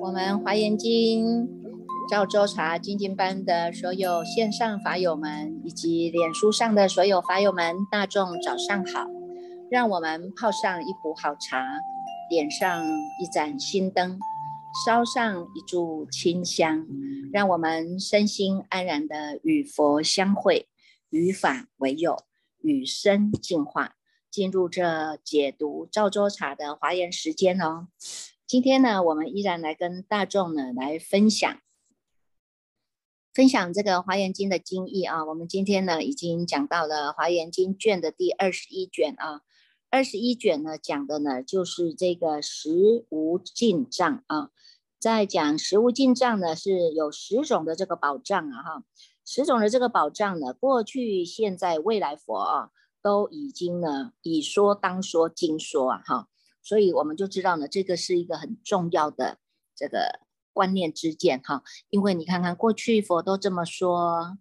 我们华严经赵州茶精进班的所有线上法友们，以及脸书上的所有法友们，大众早上好！让我们泡上一壶好茶，点上一盏心灯，烧上一炷清香，让我们身心安然的与佛相会，与法为友，与生进化，进入这解读赵州茶的华严时间哦。今天呢，我们依然来跟大众呢来分享，分享这个《华严经》的经义啊。我们今天呢已经讲到了《华严经》卷的第二十一卷啊。二十一卷呢讲的呢就是这个食无尽藏啊。在讲食无尽藏呢是有十种的这个宝藏啊哈。十种的这个宝藏呢，过去、现在、未来佛啊都已经呢以说当说经说啊哈。所以我们就知道呢，这个是一个很重要的这个观念之见哈。因为你看看过去佛都这么说，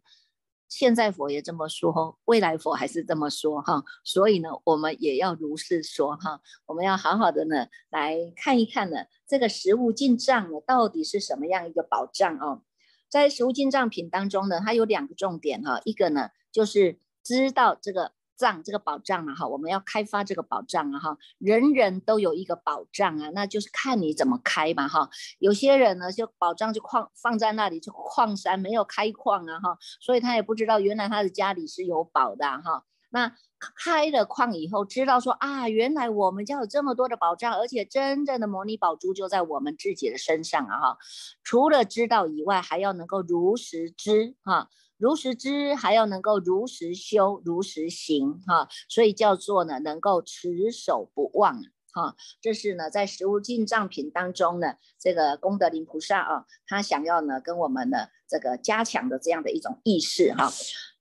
现在佛也这么说，未来佛还是这么说哈。所以呢，我们也要如是说哈。我们要好好的呢来看一看呢，这个食物进账呢到底是什么样一个保障哦。在食物进账品当中呢，它有两个重点哈，一个呢就是知道这个。障这个保障啊哈，我们要开发这个保障啊哈，人人都有一个保障啊，那就是看你怎么开嘛哈。有些人呢，就宝藏就矿放在那里，就矿山没有开矿啊哈，所以他也不知道原来他的家里是有宝的哈。那开了矿以后，知道说啊，原来我们家有这么多的宝藏，而且真正的模拟宝珠就在我们自己的身上啊哈。除了知道以外，还要能够如实知哈。如实知，还要能够如实修、如实行，哈，所以叫做呢，能够持守不忘，哈，这是呢，在食物进藏品当中呢，这个功德林菩萨啊，他想要呢，跟我们的这个加强的这样的一种意识，哈，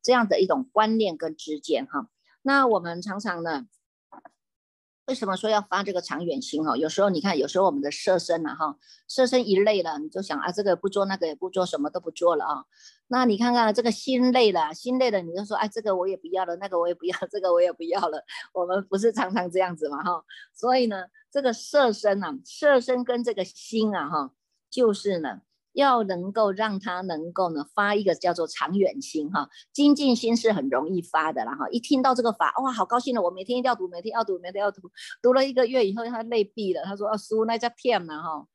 这样的一种观念跟知见，哈，那我们常常呢。为什么说要发这个长远心哈？有时候你看，有时候我们的色身呐哈，色身一累了，你就想啊，这个不做，那个也不做，什么都不做了啊。那你看看这个心累了，心累了，你就说，哎，这个我也不要了，那个我也不要，这个我也不要了。我们不是常常这样子嘛哈？所以呢，这个色身呐，色身跟这个心啊哈，就是呢。要能够让他能够呢发一个叫做长远心哈，精进心是很容易发的啦哈。一听到这个法哇，好高兴的，我每天一定要读，每天要读，每天要读。读了一个月以后，他累毙了，他说啊，书那叫骗嘛哈。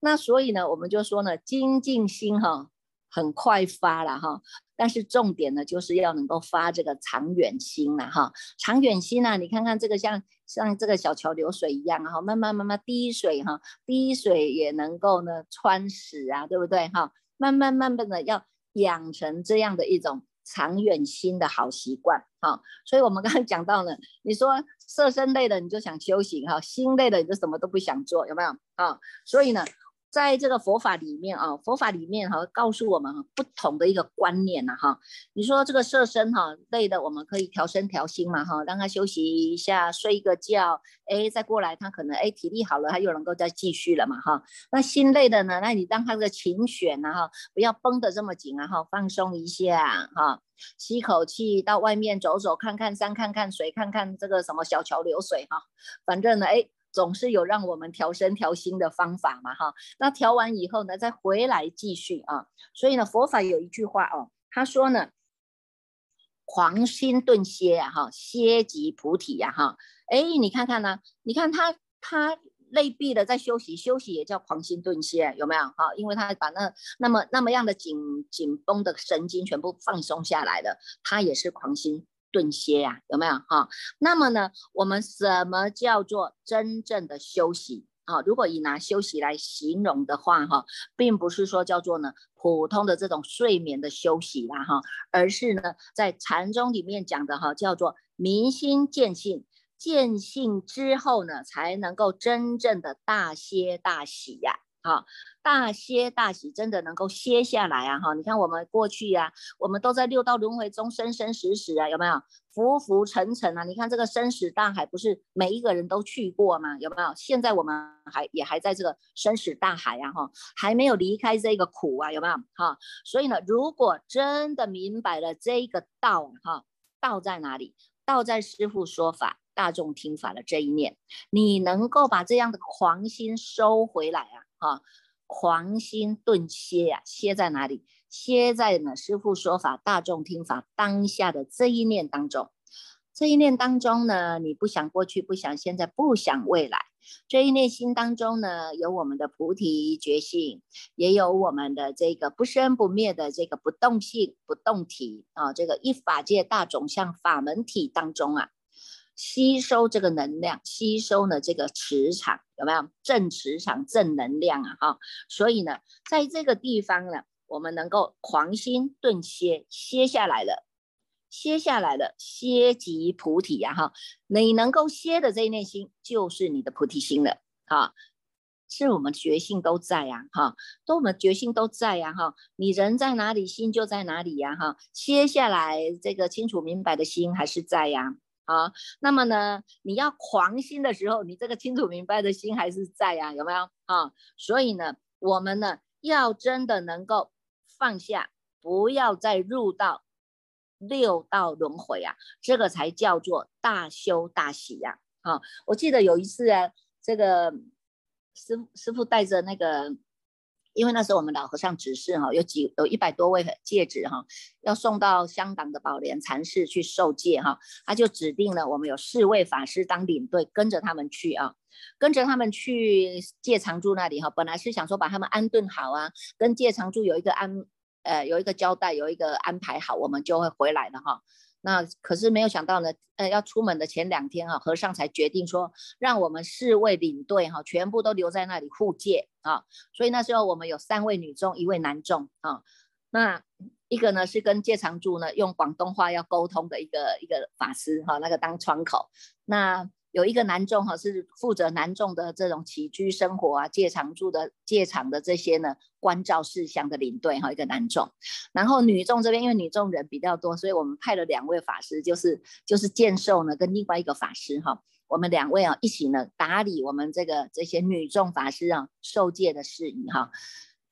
那所以呢，我们就说呢，精进心哈。很快发了哈，但是重点呢，就是要能够发这个长远心了哈。长远心呢，你看看这个像像这个小桥流水一样哈，慢慢慢慢滴水哈，滴水也能够呢穿石啊，对不对哈？慢慢慢慢的要养成这样的一种长远心的好习惯哈。所以我们刚刚讲到了，你说色身累了你就想修行哈，心累了你就什么都不想做，有没有啊？所以呢。在这个佛法里面啊，佛法里面哈，告诉我们不同的一个观念呐哈。你说这个色身哈累的，我们可以调身调心嘛哈，让他休息一下，睡一个觉，哎，再过来他可能哎体力好了，他又能够再继续了嘛哈。那心累的呢，那你让他的情绪呐哈，不要绷得这么紧啊哈，放松一下哈，吸口气，到外面走走，看看山，看看水，看看这个什么小桥流水哈，反正呢哎。总是有让我们调身调心的方法嘛，哈。那调完以后呢，再回来继续啊。所以呢，佛法有一句话哦，他说呢，狂心顿歇呀，哈，歇即菩提呀，哈。哎，你看看呢，你看他他内壁的，在休息，休息也叫狂心顿歇，有没有？哈，因为他把那那么那么样的紧紧绷的神经全部放松下来了，他也是狂心。顿歇呀，有没有哈？那么呢，我们什么叫做真正的休息啊？如果以拿休息来形容的话哈，并不是说叫做呢普通的这种睡眠的休息啦哈，而是呢在禅宗里面讲的哈，叫做明心见性，见性之后呢，才能够真正的大歇大喜呀。好，大歇大喜，真的能够歇下来啊！哈，你看我们过去呀，我们都在六道轮回中生生死死啊，有没有浮浮沉沉啊？你看这个生死大海，不是每一个人都去过吗？有没有？现在我们还也还在这个生死大海呀，哈，还没有离开这个苦啊，有没有？哈，所以呢，如果真的明白了这个道，哈，道在哪里？道在师父说法，大众听法的这一念，你能够把这样的狂心收回来啊！哈，狂心顿歇啊，歇在哪里？歇在呢师父说法、大众听法当下的这一念当中。这一念当中呢，你不想过去，不想现在，不想未来。这一念心当中呢，有我们的菩提觉性，也有我们的这个不生不灭的这个不动性、不动体啊。这个一法界大种相法门体当中啊，吸收这个能量，吸收呢这个磁场，有没有正磁场、正能量啊？哈，所以呢，在这个地方呢，我们能够狂心顿歇，歇下来了。歇下来了，歇即菩提呀！哈，你能够歇的这一念心，就是你的菩提心了。哈，是我们觉性都在呀！哈，都我们觉性都在呀！哈，你人在哪里，心就在哪里呀！哈，歇下来，这个清楚明白的心还是在呀！好，那么呢，你要狂心的时候，你这个清楚明白的心还是在呀？有没有？啊，所以呢，我们呢，要真的能够放下，不要再入到。六道轮回啊，这个才叫做大修大喜呀！啊，我记得有一次啊，这个师师傅带着那个，因为那时候我们老和尚指示哈，有几有一百多位戒指哈，要送到香港的宝莲禅寺去受戒哈，他就指定了我们有四位法师当领队，跟着他们去啊，跟着他们去戒常住那里哈，本来是想说把他们安顿好啊，跟戒常住有一个安。呃，有一个交代，有一个安排好，我们就会回来了哈。那可是没有想到呢，呃，要出门的前两天哈，和尚才决定说，让我们四位领队哈，全部都留在那里护戒啊。所以那时候我们有三位女众，一位男众啊。那一个呢是跟戒常住呢用广东话要沟通的一个一个法师哈，那个当窗口。那有一个男众哈，是负责男众的这种起居生活啊、戒常住的戒场的这些呢关照事项的领队哈，一个男众。然后女众这边因为女众人比较多，所以我们派了两位法师，就是就是剑寿呢跟另外一个法师哈，我们两位啊一起呢打理我们这个这些女众法师啊受戒的事宜哈。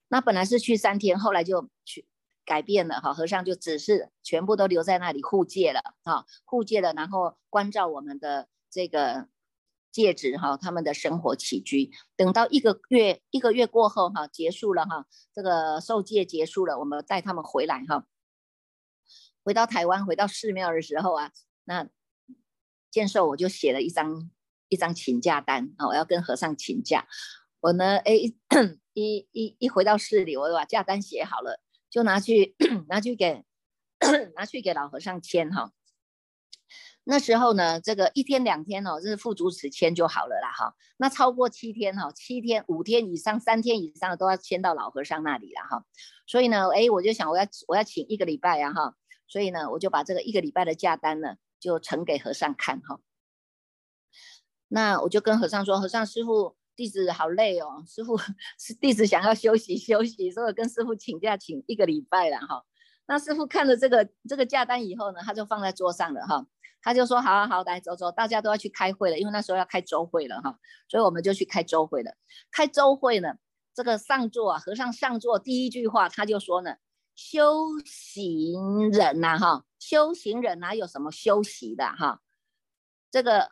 那本来是去三天，后来就去改变了哈，和尚就只是全部都留在那里护戒了哈，护戒了，然后关照我们的。这个戒指哈，他们的生活起居，等到一个月一个月过后哈，结束了哈，这个受戒结束了，我们带他们回来哈，回到台湾，回到寺庙的时候啊，那建寿我就写了一张一张请假单啊，我要跟和尚请假，我呢，哎，一一一回到寺里，我把假单写好了，就拿去 拿去给 拿去给老和尚签哈。那时候呢，这个一天两天哦，这是副主持签就好了啦哈。那超过七天哈，七天五天以上，三天以上都要签到老和尚那里了哈。所以呢，哎，我就想我要我要请一个礼拜啊哈。所以呢，我就把这个一个礼拜的假单呢，就呈给和尚看哈。那我就跟和尚说，和尚师傅，弟子好累哦，师傅 是弟子想要休息休息，所以跟师傅请假请一个礼拜了哈。那师傅看了这个这个假单以后呢，他就放在桌上了哈。他就说：“好好好，来走走，大家都要去开会了，因为那时候要开周会了哈，所以我们就去开周会了。开周会呢，这个上座啊，和尚上座第一句话他就说呢：修行人呐，哈，修行人哪有什么休息的哈？这个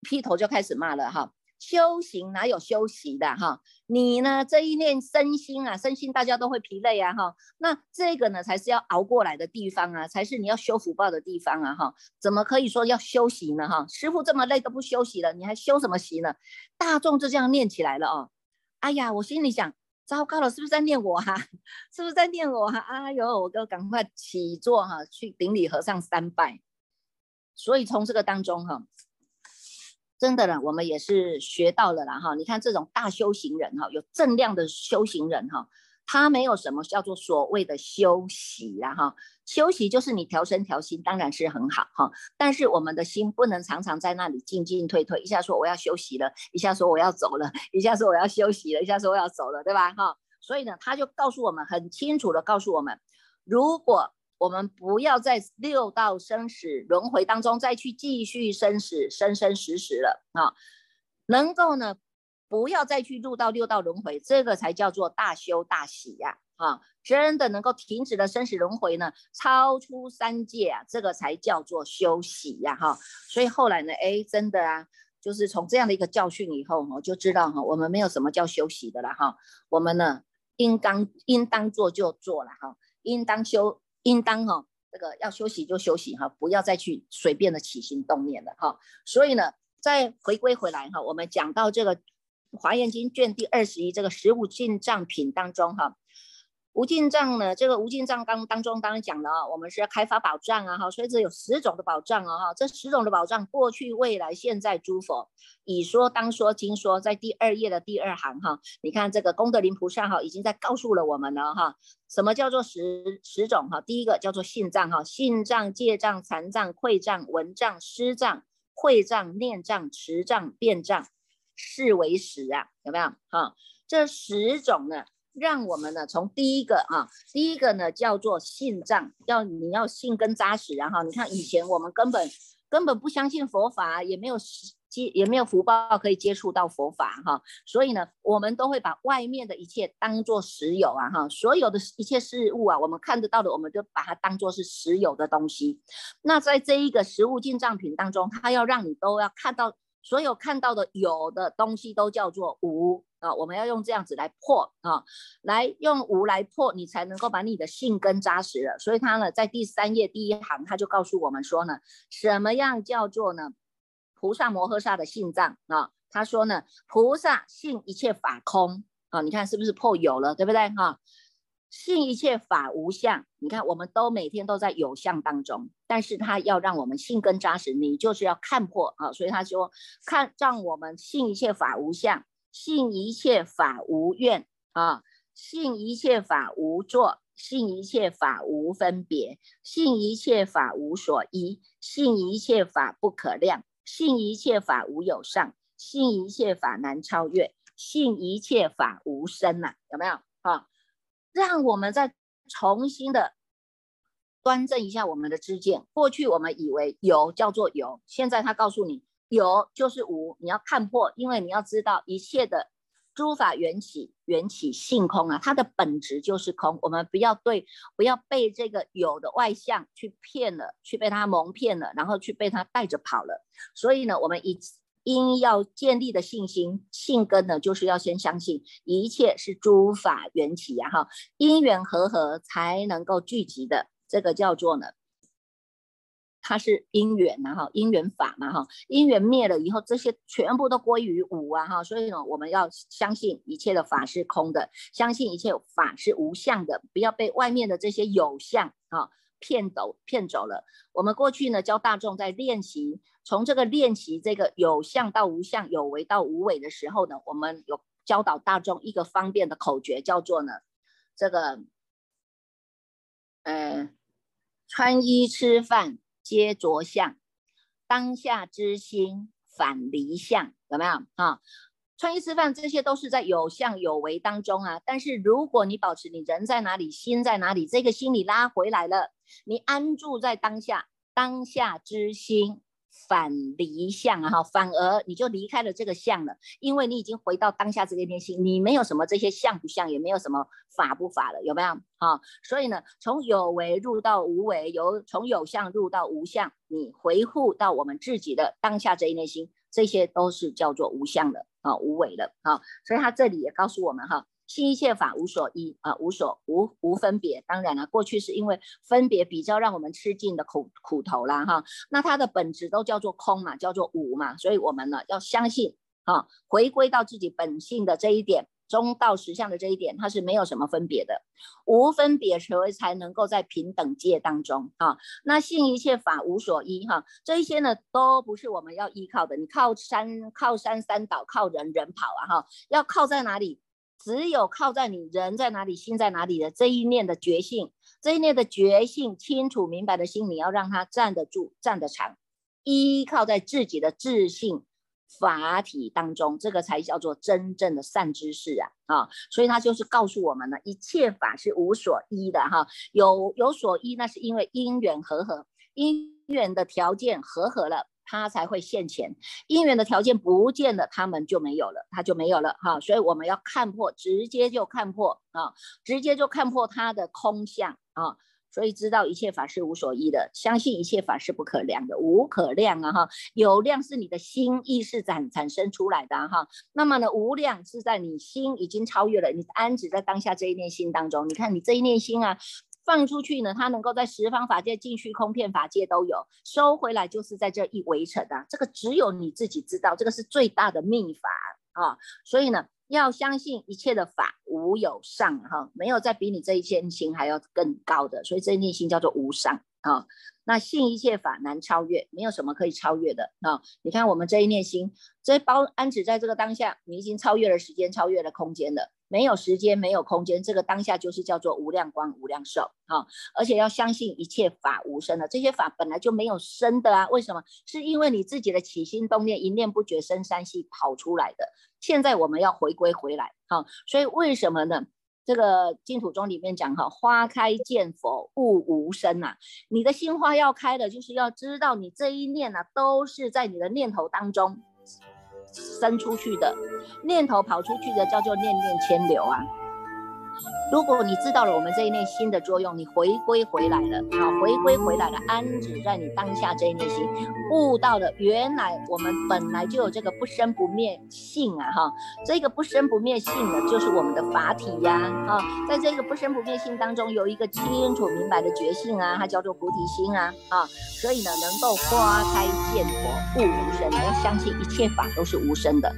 劈头就开始骂了哈。”修行哪有休息的哈？你呢这一念身心啊，身心大家都会疲累啊哈。那这个呢才是要熬过来的地方啊，才是你要修福报的地方啊哈。怎么可以说要休息呢哈？师傅这么累都不休息了，你还休什么息呢？大众就这样念起来了哦。哎呀，我心里想，糟糕了，是不是在念我哈？是不是在念我哈？哎呦，我都赶快起坐哈，去顶礼和尚三拜。所以从这个当中哈。真的呢，我们也是学到了啦哈。你看这种大修行人哈，有正量的修行人哈，他没有什么叫做所谓的休息啦哈。休息就是你调身调心，当然是很好哈。但是我们的心不能常常在那里进进退退，一下说我要休息了，一下说我要走了，一下说我要休息了，一下说我要走了，对吧哈？所以呢，他就告诉我们很清楚的告诉我们，如果我们不要在六道生死轮回当中再去继续生死生生死死了啊！能够呢，不要再去入到六道轮回，这个才叫做大修大喜呀！啊，真的能够停止了生死轮回呢，超出三界啊，这个才叫做休息呀！哈，所以后来呢，哎，真的啊，就是从这样的一个教训以后，我就知道哈，我们没有什么叫休息的了哈。我们呢，应当应当做就做了哈，应当修应当哈，这个要休息就休息哈，不要再去随便的起心动念了哈。所以呢，再回归回来哈，我们讲到这个《华严经》卷第二十一这个十五进藏品当中哈。无尽藏呢？这个无尽藏当当中当然讲了啊，我们是要开发宝藏啊，哈，所以这有十种的宝藏啊，哈，这十种的宝藏，过去、未来、现在，诸佛已说、当说、经说，在第二页的第二行哈，你看这个功德林菩萨哈，已经在告诉了我们了哈，什么叫做十十种哈？第一个叫做信藏哈，信藏、戒藏、禅藏、会藏、文藏、施藏、会藏、念藏、持藏、辩藏，是为十啊，有没有？哈，这十种呢？让我们呢，从第一个啊，第一个呢叫做信藏，要你要信根扎实，然后你看以前我们根本根本不相信佛法，也没有接也没有福报可以接触到佛法哈，所以呢，我们都会把外面的一切当做实有啊哈，所有的一切事物啊，我们看得到的，我们就把它当做是实有的东西。那在这一个实物进藏品当中，它要让你都要看到。所有看到的有的东西都叫做无啊，我们要用这样子来破啊，来用无来破，你才能够把你的性根扎实了。所以他呢，在第三页第一行，他就告诉我们说呢，什么样叫做呢？菩萨摩诃萨的性藏啊，他说呢，菩萨性一切法空啊，你看是不是破有了，对不对哈？信一切法无相，你看我们都每天都在有相当中，但是他要让我们信根扎实，你就是要看破啊，所以他说看让我们信一切法无相，信一切法无愿啊，信一切法无作，信一切法无分别，信一切法无所依，信一切法不可量，信一切法无有上，信一切法难超越，信一切法无生呐，有没有？啊？让我们再重新的端正一下我们的知见。过去我们以为有叫做有，现在他告诉你有就是无，你要看破，因为你要知道一切的诸法缘起，缘起性空啊，它的本质就是空。我们不要对，不要被这个有的外相去骗了，去被它蒙骗了，然后去被它带着跑了。所以呢，我们以。因要建立的信心，信根呢，就是要先相信一切是诸法缘起呀，哈，因缘和合才能够聚集的，这个叫做呢，它是因缘呐，哈，因缘法嘛，哈，因缘灭了以后，这些全部都归于无啊，哈，所以呢，我们要相信一切的法是空的，相信一切法是无相的，不要被外面的这些有相啊骗走骗走了。我们过去呢教大众在练习。从这个练习这个有相到无相，有为到无为的时候呢，我们有教导大众一个方便的口诀，叫做呢，这个，呃，穿衣吃饭皆着相，当下之心反离相，有没有啊？穿衣吃饭这些都是在有相有为当中啊，但是如果你保持你人在哪里，心在哪里，这个心你拉回来了，你安住在当下，当下之心。反离相啊哈，反而你就离开了这个相了，因为你已经回到当下这个天心，你没有什么这些相不相，也没有什么法不法了，有没有哈？所以呢，从有为入到无为，由从有相入到无相，你回复到我们自己的当下这一内心，这些都是叫做无相的啊，无为的啊。所以他这里也告诉我们哈。心一切法无所依啊，无所无无分别。当然了，过去是因为分别比较让我们吃尽的苦苦头啦哈。那它的本质都叫做空嘛，叫做无嘛。所以我们呢要相信啊，回归到自己本性的这一点，中道实相的这一点，它是没有什么分别的，无分别所以才能够在平等界当中啊。那信一切法无所依哈，这一些呢都不是我们要依靠的。你靠山靠山山倒，靠人人跑啊哈，要靠在哪里？只有靠在你人在哪里，心在哪里的这一念的觉性，这一念的觉性清楚明白的心，你要让它站得住、站得长，依靠在自己的自信法体当中，这个才叫做真正的善知识啊！啊，所以他就是告诉我们呢，一切法是无所依的哈，有有所依，那是因为因缘和合，因缘的条件和合了。他才会现前，因缘的条件不见了，他们就没有了，他就没有了哈。所以我们要看破，直接就看破啊，直接就看破他的空相啊，所以知道一切法是无所依的，相信一切法是不可量的，无可量啊哈，有量是你的心意识产产生出来的哈，那么呢无量是在你心已经超越了，你安止在当下这一念心当中，你看你这一念心啊。放出去呢，它能够在十方法界、尽虚空片法界都有；收回来就是在这一围城啊。这个只有你自己知道，这个是最大的秘法啊。所以呢，要相信一切的法无有上哈，没有再比你这一念心还要更高的。所以这一念心叫做无上啊。那信一切法难超越，没有什么可以超越的啊。你看我们这一念心，这包安止在这个当下，你已经超越了时间，超越了空间了。没有时间，没有空间，这个当下就是叫做无量光、无量寿啊！而且要相信一切法无生的，这些法本来就没有生的啊！为什么？是因为你自己的起心动念，一念不觉生三系跑出来的。现在我们要回归回来，哈！所以为什么呢？这个净土宗里面讲哈，花开见佛，悟无生呐。你的心花要开的，就是要知道你这一念呐，都是在你的念头当中。伸出去的念头跑出去的叫做念念牵流啊。如果你知道了我们这一念心的作用，你回归回来了，好，回归回来了，安止在你当下这一念心，悟到了原来我们本来就有这个不生不灭性啊，哈，这个不生不灭性呢就是我们的法体呀，啊，在这个不生不灭性当中有一个清楚明白的觉性啊，它叫做菩提心啊，啊，所以呢，能够花开见佛，悟无生，要相信一切法都是无生的，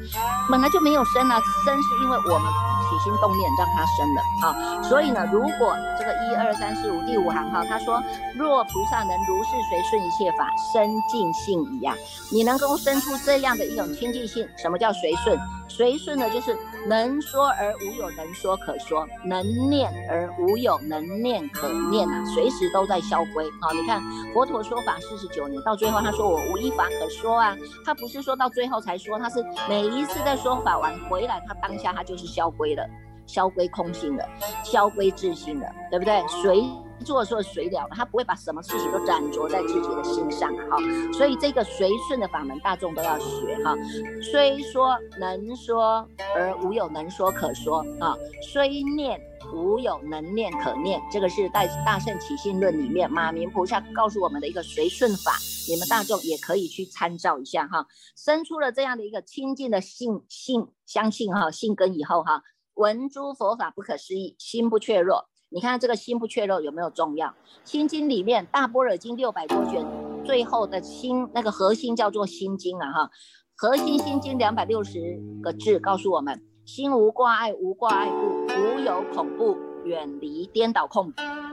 本来就没有生啊，生是因为我们起心动念让它生的，好。所以呢，如果这个一二三四五第五行哈，他说若菩萨能如是随顺一切法生净性一样，你能够生出这样的一种清净性。什么叫随顺？随顺呢，就是能说而无有能说可说，能念而无有能念可念啊，随时都在消归啊。你看佛陀说法四十九年，到最后他说我无一法可说啊，他不是说到最后才说，他是每一次在说法完回来，他当下他就是消归了。消归空性的，消归自性的，对不对？随做说随了，他不会把什么事情都斩着在自己的心上！哈，所以这个随顺的法门，大众都要学哈。虽说能说而无有能说可说啊，虽念无有能念可念，这个是在《大圣起信论》里面马明菩萨告诉我们的一个随顺法，你们大众也可以去参照一下哈。生出了这样的一个清净的信信相信哈信根以后哈。闻诸佛法不可思议，心不怯弱。你看这个心不怯弱有没有重要？心经里面大般若经六百多卷，最后的心那个核心叫做心经啊哈。核心心经两百六十个字告诉我们：心无挂碍，无挂碍故，无有恐怖，远离颠倒空，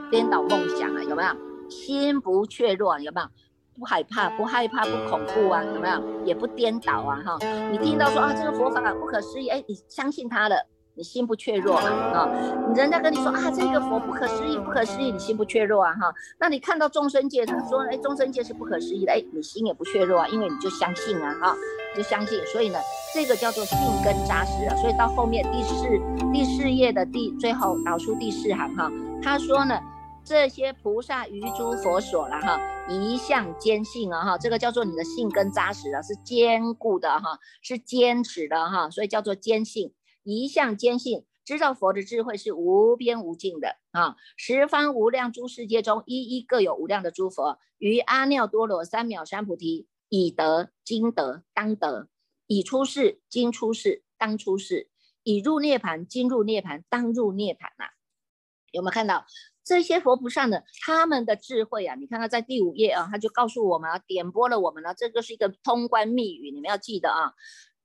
颠倒梦想啊，有没有？心不怯弱，有没有？不害怕，不害怕，不恐怖啊，有没有？也不颠倒啊哈。你听到说啊，这个佛法不可思议，哎，你相信他了。你心不怯弱嘛？啊，人家跟你说啊，这个佛不可思议，不可思议，你心不怯弱啊？哈，那你看到众生界，他说，哎，众生界是不可思议的，哎，你心也不怯弱啊，因为你就相信啊，哈，就相信，所以呢，这个叫做信根扎实啊。所以到后面第四第四页的第最后导出第四行哈，他说呢，这些菩萨于诸佛所了哈，一向坚信啊哈，这个叫做你的信根扎实啊，是坚固的哈，是坚持的哈，所以叫做坚信。一向坚信，知道佛的智慧是无边无尽的啊！十方无量诸世界中，一一各有无量的诸佛，于阿耨多罗三藐三菩提，已得、今得、当得，已出世、今出世、当出世，已入涅盘、今入涅盘、当入涅盘呐！有没有看到这些佛菩萨呢？他们的智慧啊！你看看在第五页啊，他就告诉我们啊，点拨了我们呢，这个是一个通关密语，你们要记得啊。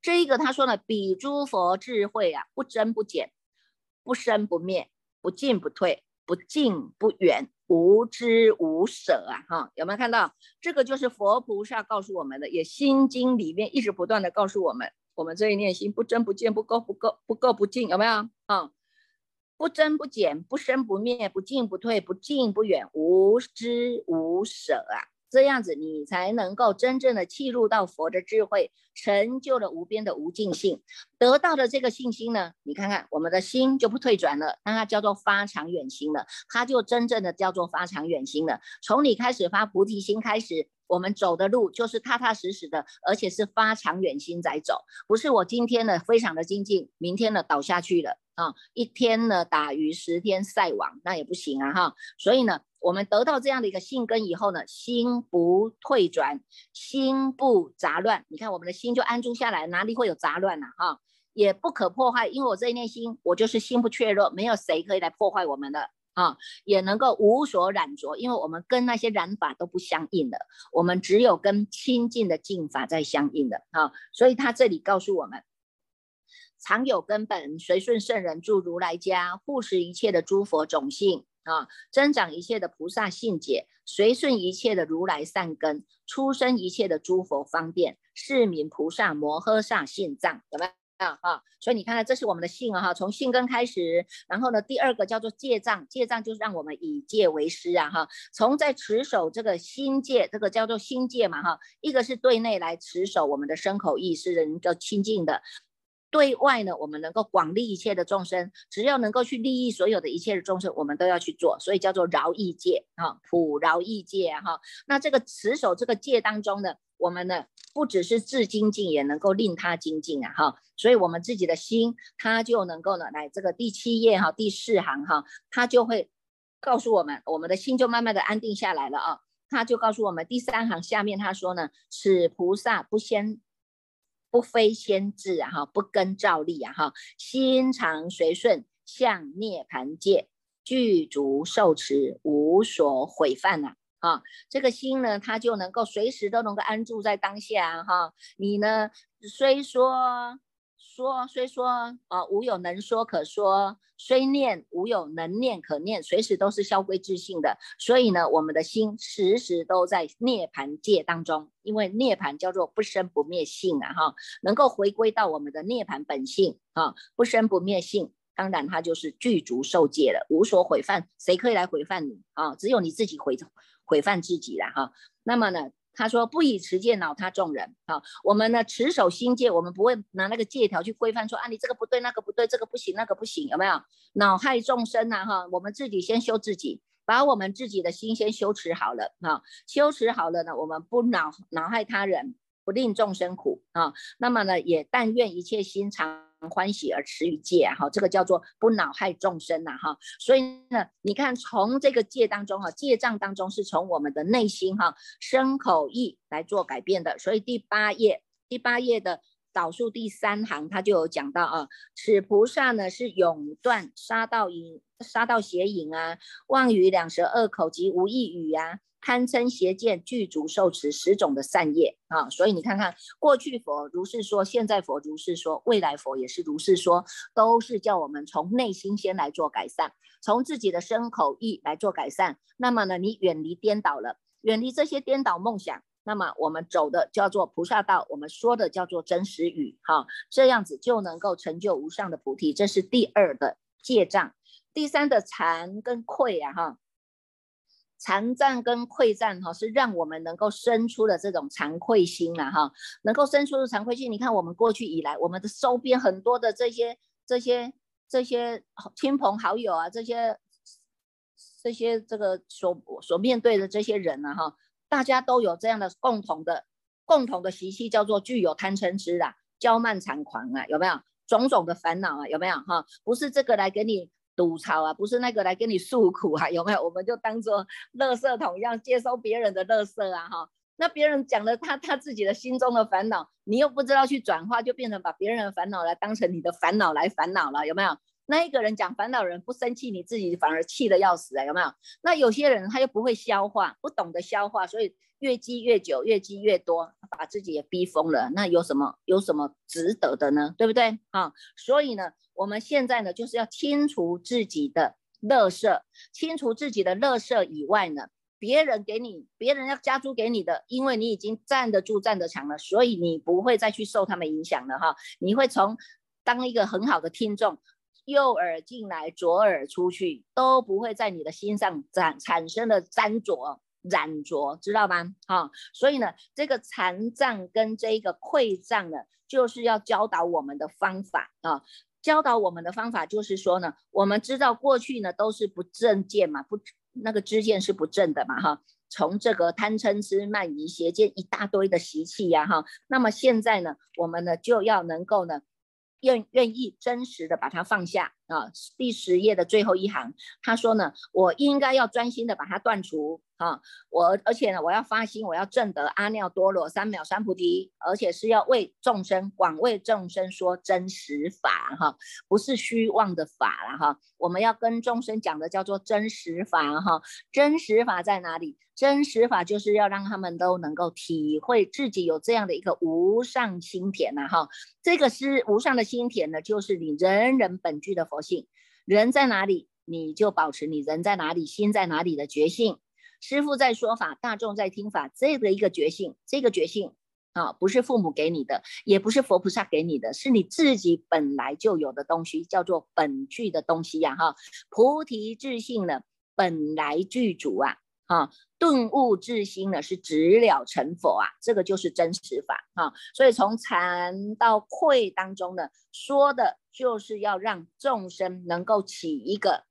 这一个他说呢，比诸佛智慧啊，不增不减，不生不灭，不进不退，不近不远，无知无舍啊！哈，有没有看到？这个就是佛菩萨告诉我们的，也心经里面一直不断的告诉我们，我们这一念心不增不减，不够不够不够不进，有没有？啊，不增不减，不生不灭，不进不退，不近不远，无知无舍啊！这样子，你才能够真正的契入到佛的智慧，成就了无边的无尽性，得到的这个信心呢？你看看，我们的心就不退转了，那它叫做发长远心了，它就真正的叫做发长远心了。从你开始发菩提心开始，我们走的路就是踏踏实实的，而且是发长远心在走，不是我今天呢非常的精进，明天呢倒下去了啊，一天呢打鱼十天晒网，那也不行啊哈。所以呢。我们得到这样的一个性根以后呢，心不退转，心不杂乱。你看我们的心就安住下来，哪里会有杂乱呢？哈，也不可破坏，因为我这一念心，我就是心不怯弱，没有谁可以来破坏我们的。啊，也能够无所染着，因为我们跟那些染法都不相应的，我们只有跟清净的净法在相应的啊。所以他这里告诉我们，常有根本，随顺圣人住如来家，护持一切的诸佛种性啊，增长一切的菩萨性解，随顺一切的如来善根，出生一切的诸佛方便，是名菩萨摩诃萨性藏，有没有？啊哈，所以你看看，这是我们的性啊哈，从性根开始，然后呢，第二个叫做戒障，戒障就是让我们以戒为师啊哈，从在持守这个心戒，这个叫做心戒嘛哈，一个是对内来持守我们的身口意是人的清净的，对外呢，我们能够广利一切的众生，只要能够去利益所有的一切的众生，我们都要去做，所以叫做饶益戒啊，普饶益戒哈，那这个持守这个戒当中呢。我们呢，不只是自精进，也能够令他精进啊，哈，所以我们自己的心，他就能够呢，来这个第七页哈，第四行哈，他就会告诉我们，我们的心就慢慢的安定下来了啊，他就告诉我们第三行下面他说呢，此菩萨不先不非先智啊，哈，不跟照例啊，哈，心常随顺向涅盘界，具足受持，无所毁犯呐。啊，这个心呢，它就能够随时都能够安住在当下哈。你呢，虽说说虽说啊，无有能说可说；虽念无有能念可念，随时都是消归自性的。所以呢，我们的心时时都在涅盘界当中，因为涅盘叫做不生不灭性啊哈，能够回归到我们的涅盘本性啊，不生不灭性。当然，它就是具足受戒了，无所毁犯。谁可以来毁犯你啊？只有你自己毁毁犯自己了哈。那么呢，他说不以持戒恼他众人啊。我们呢持守心戒，我们不会拿那个戒条去规范说啊，你这个不对，那个不对，这个不行，那个不行，有没有？恼害众生呐哈。我们自己先修自己，把我们自己的心先修持好了啊。修持好了呢，我们不恼恼害他人，不令众生苦啊。那么呢，也但愿一切心常。欢喜而持于戒哈，这个叫做不恼害众生呐哈，所以呢，你看从这个戒当中哈，戒障当中是从我们的内心哈，身口意来做改变的。所以第八页第八页的导数第三行，他就有讲到啊，此菩萨呢是永断杀盗淫、杀盗邪淫啊，妄语两舌恶口及无意语啊。堪称邪见具足受持十种的善业啊，所以你看看过去佛如是说，现在佛如是说，未来佛也是如是说，都是叫我们从内心先来做改善，从自己的身口意来做改善。那么呢，你远离颠倒了，远离这些颠倒梦想，那么我们走的叫做菩萨道，我们说的叫做真实语，哈，这样子就能够成就无上的菩提。这是第二的戒障，第三的禅跟愧啊，哈。残障跟溃障哈，是让我们能够生出的这种惭愧心啊哈，能够生出的惭愧心。你看我们过去以来，我们的周边很多的这些这些这些亲朋好友啊，这些这些这个所所面对的这些人呢哈，大家都有这样的共同的共同的习气，叫做具有贪嗔痴啊，骄慢猖狂啊，有没有种种的烦恼啊？有没有哈？不是这个来给你。吐槽啊，不是那个来跟你诉苦啊，有没有？我们就当做垃圾桶一样接收别人的垃圾啊，哈。那别人讲了他他自己的心中的烦恼，你又不知道去转化，就变成把别人的烦恼来当成你的烦恼来烦恼了，有没有？那一个人讲烦恼人不生气，你自己反而气得要死啊，有没有？那有些人他又不会消化，不懂得消化，所以越积越久，越积越多，把自己也逼疯了。那有什么有什么值得的呢？对不对？啊，所以呢。我们现在呢，就是要清除自己的乐色，清除自己的乐色以外呢，别人给你，别人要加租给你的，因为你已经站得住、站得强了，所以你不会再去受他们影响了哈。你会从当一个很好的听众，右耳进来，左耳出去，都不会在你的心上产产生了沾着、染着，知道吗？哈，所以呢，这个残障跟这个溃障呢，就是要教导我们的方法啊。教导我们的方法就是说呢，我们知道过去呢都是不正见嘛，不那个知见是不正的嘛哈。从这个贪嗔痴慢疑邪见一大堆的习气呀哈，那么现在呢，我们呢就要能够呢愿愿意真实的把它放下。啊。第十页的最后一行，他说呢，我应该要专心的把它断除啊。我而且呢，我要发心，我要证得阿耨多罗三藐三菩提，而且是要为众生广为众生说真实法哈，不是虚妄的法了哈。我们要跟众生讲的叫做真实法哈。真实法在哪里？真实法就是要让他们都能够体会自己有这样的一个无上心田呐哈。这个是无上的心田呢，就是你人人本具的佛性。人在哪里，你就保持你人在哪里、心在哪里的觉性。师父在说法，大众在听法，这个一个觉性，这个觉性啊，不是父母给你的，也不是佛菩萨给你的，是你自己本来就有的东西，叫做本具的东西呀哈。菩提自性的，本来具足啊。啊，顿悟至心呢，是直了成佛啊，这个就是真实法啊。所以从禅到愧当中呢，说的就是要让众生能够起一个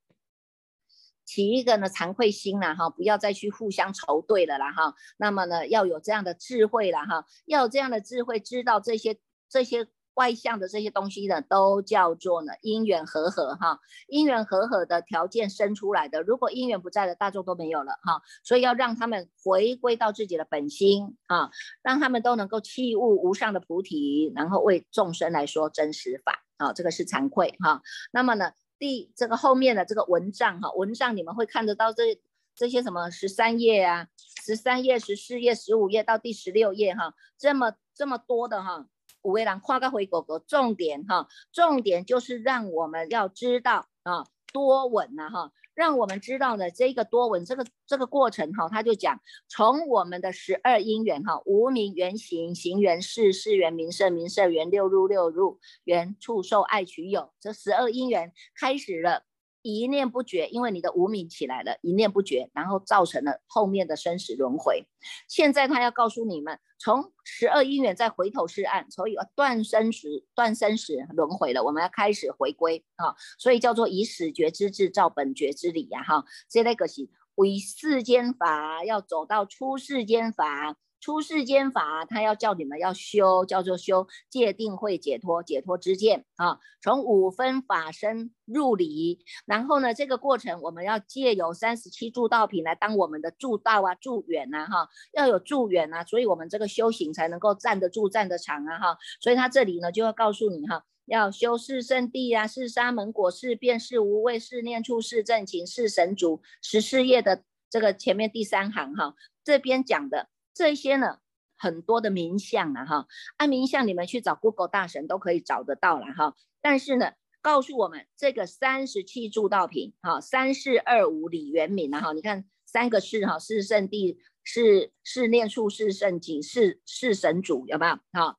起一个呢惭愧心了哈，不要再去互相仇对了啦哈。那么呢，要有这样的智慧了哈，要有这样的智慧，知道这些这些。外向的这些东西呢，都叫做呢因缘和合哈，因缘和合的条件生出来的。如果因缘不在了，大众都没有了哈，所以要让他们回归到自己的本心啊，让他们都能够弃悟无上的菩提，然后为众生来说真实法啊，这个是惭愧哈。那么呢，第这个后面的这个文章哈，文章你们会看得到这这些什么十三页啊，十三页、十四页、十五页到第十六页哈，这么这么多的哈。五位郎夸个回狗狗，重点哈，重点就是让我们要知道啊，多闻呐哈，让我们知道呢这个多闻这个这个过程哈，他就讲从我们的十二因缘哈，无名缘行，行缘事，事缘名色，名色缘六入，六入缘触受爱取有，这十二因缘开始了。一念不绝，因为你的无名起来了，一念不绝，然后造成了后面的生死轮回。现在他要告诉你们，从十二因缘再回头是岸，所以断生死、断生死轮回了。我们要开始回归啊，所以叫做以始觉之智照本觉之理呀，哈，这那个是为世间法，要走到出世间法。出世间法，他要叫你们要修，叫做修戒定慧解脱解脱之见啊。从五分法身入理，然后呢，这个过程我们要借由三十七助道品来当我们的助道啊、助缘呐，哈，要有助缘啊，所以我们这个修行才能够站得住、站得长啊，哈。所以他这里呢就要告诉你哈，要修四圣地啊，是沙门果，是便是无畏，是念处，是正情，是神足。十四页的这个前面第三行哈，这边讲的。这些呢，很多的名相啊，哈，按名相你们去找 Google 大神都可以找得到了哈。但是呢，告诉我们这个三十七柱道品，哈，三世二五李元敏啊，哈，你看三个世哈，是圣地，是是念处，是圣景，是是神主，有没有？哈，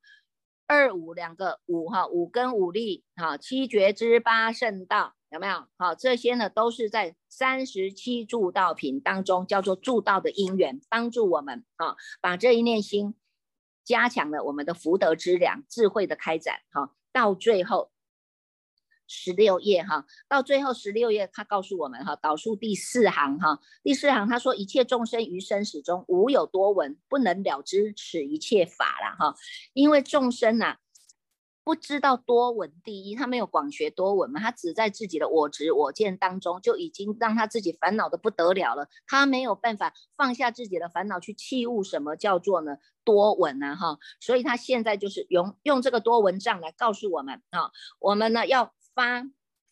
二五两个五哈，五根五力，哈，七觉之八圣道。有没有？好，这些呢都是在三十七助道品当中叫做助道的因缘，帮助我们啊，把这一念心加强了我们的福德之良、智慧的开展。哈，到最后十六页哈，到最后十六页，他告诉我们哈，导数第四行哈，第四行他说：一切众生于生死中无有多闻，不能了知此一切法了哈，因为众生呐。不知道多闻第一，他没有广学多闻嘛，他只在自己的我执我见当中就已经让他自己烦恼的不得了了，他没有办法放下自己的烦恼去器物什么叫做呢多闻啊哈，所以他现在就是用用这个多闻障来告诉我们啊，我们呢要发。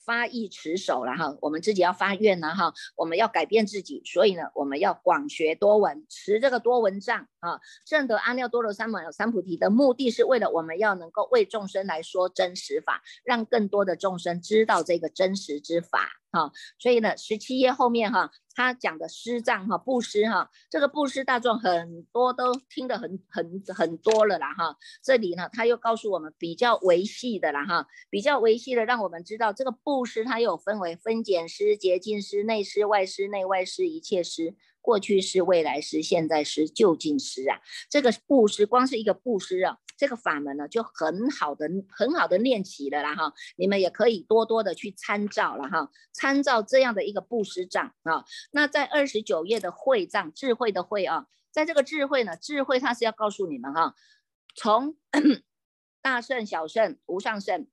发意持守了哈，我们自己要发愿了哈，我们要改变自己，所以呢，我们要广学多闻，持这个多闻障啊，证得阿耨多罗三藐三菩提的目的是为了我们要能够为众生来说真实法，让更多的众生知道这个真实之法。好，所以呢，十七页后面哈。他讲的施藏哈布施哈，这个布施大众很多都听得很很很多了啦哈。这里呢他又告诉我们比较维系的啦哈，比较维系的让我们知道这个布施它又分为分拣施、洁净施、内施、外施、内外施、一切施。过去是未来时，现在是就近时啊！这个布施，光是一个布施啊，这个法门呢，就很好的、很好的练习了啦哈！你们也可以多多的去参照了哈，参照这样的一个布施账啊。那在二十九页的会账，智慧的慧啊，在这个智慧呢，智慧它是要告诉你们哈，从 大圣、小圣、无上圣。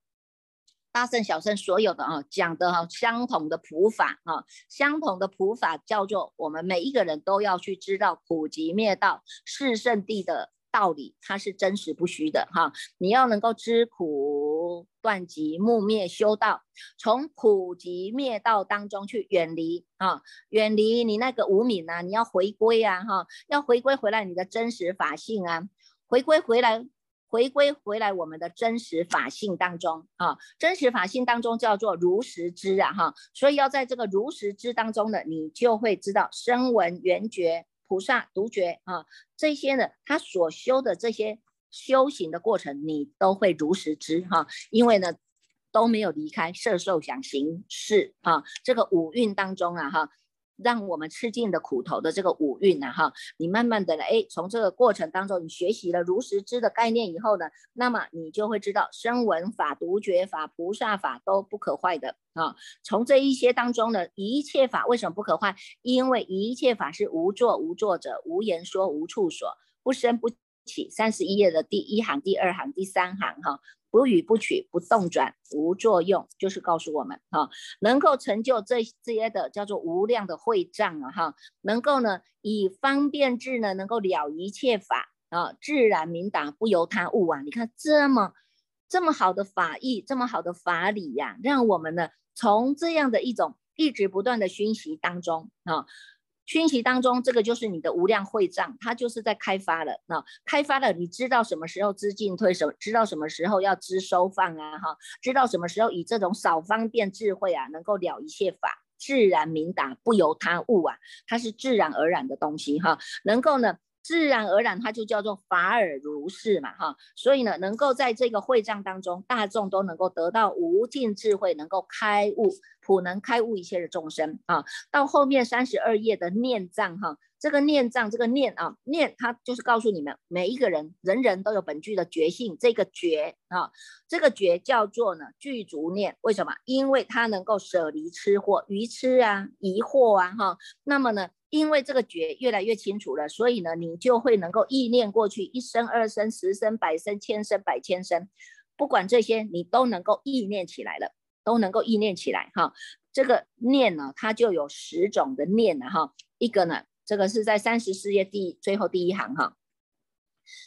大圣小圣所有的啊讲的哈相同的普法啊，相同的普法叫做我们每一个人都要去知道苦集灭道是圣地的道理，它是真实不虚的哈。你要能够知苦断集木灭修道，从苦集灭道当中去远离啊，远离你那个无名啊，你要回归啊哈，要回归回来你的真实法性啊，回归回来。回归回来，我们的真实法性当中啊，真实法性当中叫做如实知啊哈，所以要在这个如实知当中呢，你就会知道声闻缘觉、菩萨独觉啊这些呢，他所修的这些修行的过程，你都会如实知哈，因为呢都没有离开色受想行识啊这个五蕴当中啊哈。让我们吃尽的苦头的这个五蕴呐，哈，你慢慢的哎，从这个过程当中，你学习了如实知的概念以后呢，那么你就会知道声闻法、独觉法、菩萨法都不可坏的啊。从这一些当中呢，一切法为什么不可坏？因为一切法是无作无作者，无言说无处所，不生不起。三十一页的第一行、第二行、第三行，哈。不语不取不动转无作用，就是告诉我们哈，能够成就这这些的叫做无量的会障啊哈，能够呢以方便智呢能够了一切法啊，自然明达不由他物啊。你看这么这么好的法义，这么好的法理呀，让我们呢从这样的一种一直不断的熏习当中啊。讯息当中，这个就是你的无量会障，它就是在开发了。那开发了，你知道什么时候知进退，什知道什么时候要知收放啊？哈，知道什么时候以这种少方便智慧啊，能够了一切法，自然明达，不由他物啊，它是自然而然的东西哈，能够呢。自然而然，它就叫做法尔如是嘛，哈，所以呢，能够在这个会障当中，大众都能够得到无尽智慧，能够开悟，普能开悟一切的众生啊。到后面三十二页的念藏，哈。这个念障，这个念啊，念它就是告诉你们，每一个人，人人都有本具的觉性。这个觉啊，这个觉叫做呢具足念。为什么？因为它能够舍离吃货、愚痴啊、疑惑啊，哈。那么呢，因为这个觉越来越清楚了，所以呢，你就会能够意念过去一生、二生、十生、百生、千生、百千生，不管这些，你都能够意念起来了，都能够意念起来哈。这个念呢，它就有十种的念了哈。一个呢。这个是在三十四页第最后第一行哈，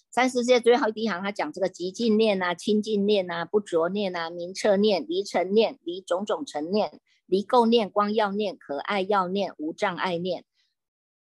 三十四页最后第一行，他讲这个极尽念啊、清净念啊、不着念啊、明彻念、离尘念、离种种尘念、离垢念、光耀念、可爱要念、无障碍念，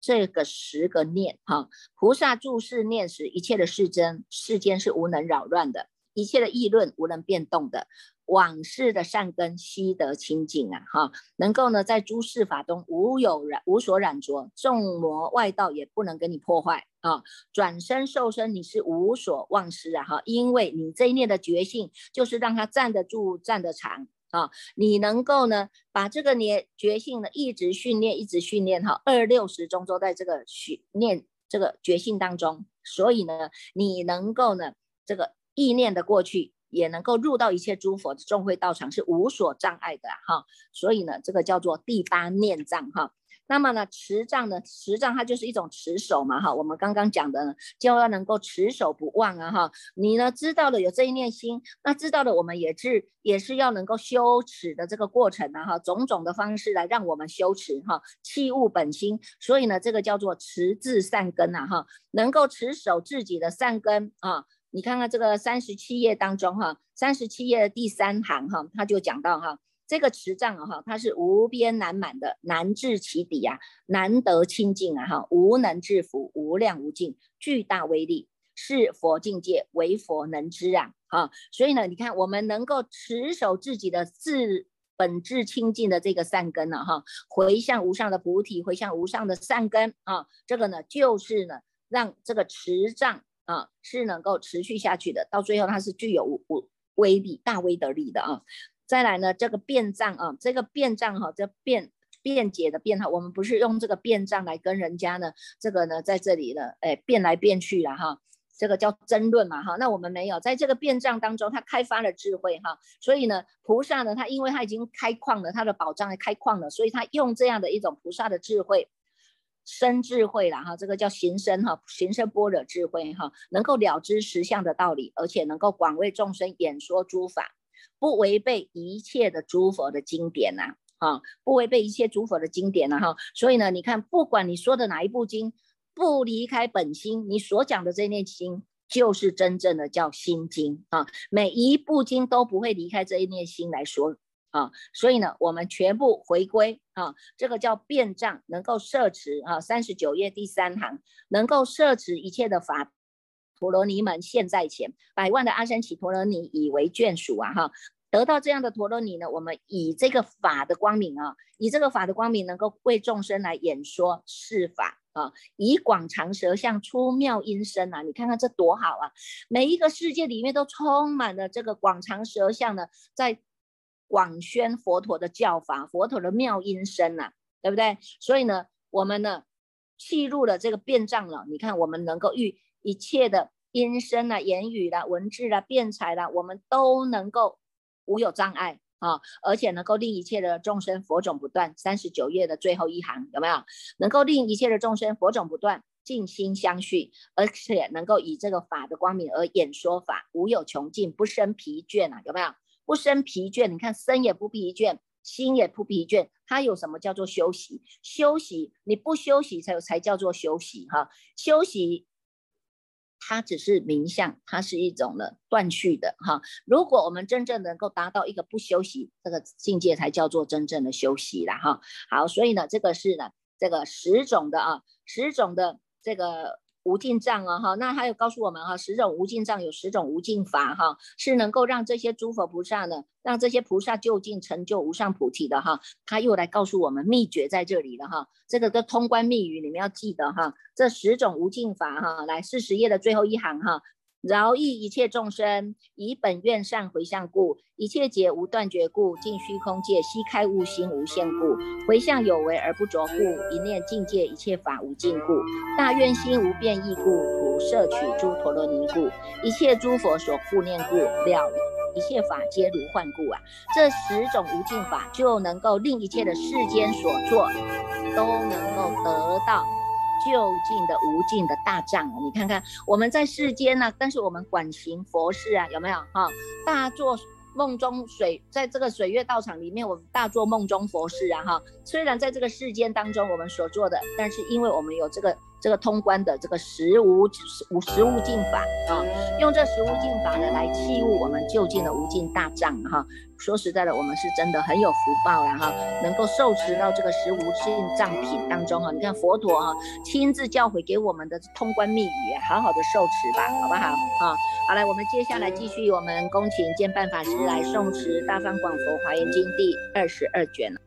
这个十个念哈，菩萨注视念时，一切的世真世间是无能扰乱的，一切的议论无能变动的。往事的善根悉得清净啊，哈，能够呢在诸事法中无有染无所染着，众魔外道也不能给你破坏啊。转身受身你是无所忘失啊，哈，因为你这一念的觉性就是让他站得住、站得长啊。你能够呢把这个念觉性呢一直训练、一直训练哈，二六十钟都在这个训练这个觉性当中，所以呢你能够呢这个意念的过去。也能够入到一切诸佛的众会道场，是无所障碍的哈。所以呢，这个叫做第八念障哈。那么呢，持障呢，持障它就是一种持守嘛哈。我们刚刚讲的呢，就要能够持守不忘啊哈。你呢知道了有这一念心，那知道了我们也是也是要能够修持的这个过程啊哈，种种的方式来让我们修持哈，弃物本心。所以呢，这个叫做持自善根啊哈，能够持守自己的善根啊。你看看这个三十七页当中哈，三十七页的第三行哈，他就讲到哈，这个持障啊哈，它是无边难满的，难至其底啊，难得清净啊哈，无能制服，无量无尽，巨大威力，是佛境界，唯佛能知啊哈。所以呢，你看我们能够持守自己的自本质清净的这个善根呢哈，回向无上的菩提，回向无上的善根啊，这个呢就是呢，让这个持障。啊，是能够持续下去的，到最后它是具有无无威力、大威德力的啊。再来呢，这个变障啊，这个变障哈，这变辩解的辩哈，我们不是用这个辩障来跟人家呢，这个呢在这里呢，哎，变来变去了哈，这个叫争论嘛哈。那我们没有在这个辩障当中，他开发了智慧哈，所以呢，菩萨呢，他因为他已经开矿了，他的宝藏开矿了，所以他用这样的一种菩萨的智慧。生智慧了哈，这个叫行深哈，行深般若智慧哈，能够了知实相的道理，而且能够广为众生演说诸法，不违背一切的诸佛的经典呐，啊，不违背一切诸佛的经典呐，哈。所以呢，你看，不管你说的哪一部经，不离开本心，你所讲的这念心，就是真正的叫心经啊。每一部经都不会离开这一念心来说。啊，所以呢，我们全部回归啊，这个叫变障，能够摄持啊，三十九页第三行，能够摄持一切的法，陀罗尼们现在前，百万的阿僧祇陀罗尼以为眷属啊，哈，得到这样的陀罗尼呢，我们以这个法的光明啊，以这个法的光明，能够为众生来演说释法啊，以广长舌相出妙音声啊，你看看这多好啊，每一个世界里面都充满了这个广长舌相呢，在。广宣佛陀的教法，佛陀的妙音声呐，对不对？所以呢，我们呢，契入了这个变障了。你看，我们能够遇一切的音声啊、言语啦、文字啦、辩才啦，我们都能够无有障碍啊，而且能够令一切的众生佛种不断。三十九页的最后一行有没有？能够令一切的众生佛种不断，尽心相续，而且能够以这个法的光明而演说法，无有穷尽，不生疲倦啊，有没有？不生疲倦，你看身也不疲倦，心也不疲倦，它有什么叫做休息？休息，你不休息才有才叫做休息哈。休息，它只是冥想，它是一种的断续的哈。如果我们真正能够达到一个不休息这个境界，才叫做真正的休息了哈。好，所以呢，这个是呢，这个十种的啊，十种的这个。无尽藏啊，哈，那还有告诉我们哈，十种无尽藏有十种无尽法哈，是能够让这些诸佛菩萨呢，让这些菩萨就近成就无上菩提的哈。他又来告诉我们秘诀在这里了哈，这个的通关密语你们要记得哈，这十种无尽法哈，来四十页的最后一行哈。饶益一切众生，以本愿善回向故，一切劫无断绝故，尽虚空界悉开悟心无限故，回向有为而不着故，一念境界一切法无尽故，大愿心无变异故，普摄取诸陀罗尼故，一切诸佛所护念故，了一切法皆如幻故啊！这十种无尽法就能够令一切的世间所作都能够得到。究竟的无尽的大藏，你看看我们在世间呢，但是我们管行佛事啊，有没有哈？大做梦中水，在这个水月道场里面，我们大做梦中佛事啊哈。虽然在这个世间当中我们所做的，但是因为我们有这个。这个通关的这个十无十无十无尽法啊，用这十无尽法呢来器物我们就近的无尽大藏哈。说实在的，我们是真的很有福报了哈，能够受持到这个十无尽藏品当中哈。你看佛陀哈亲自教诲给我们的通关密语，好好的受持吧，好不好？啊，好来，我们接下来继续我们恭请建办法师来诵持《大方广佛华严经》第二十二卷了。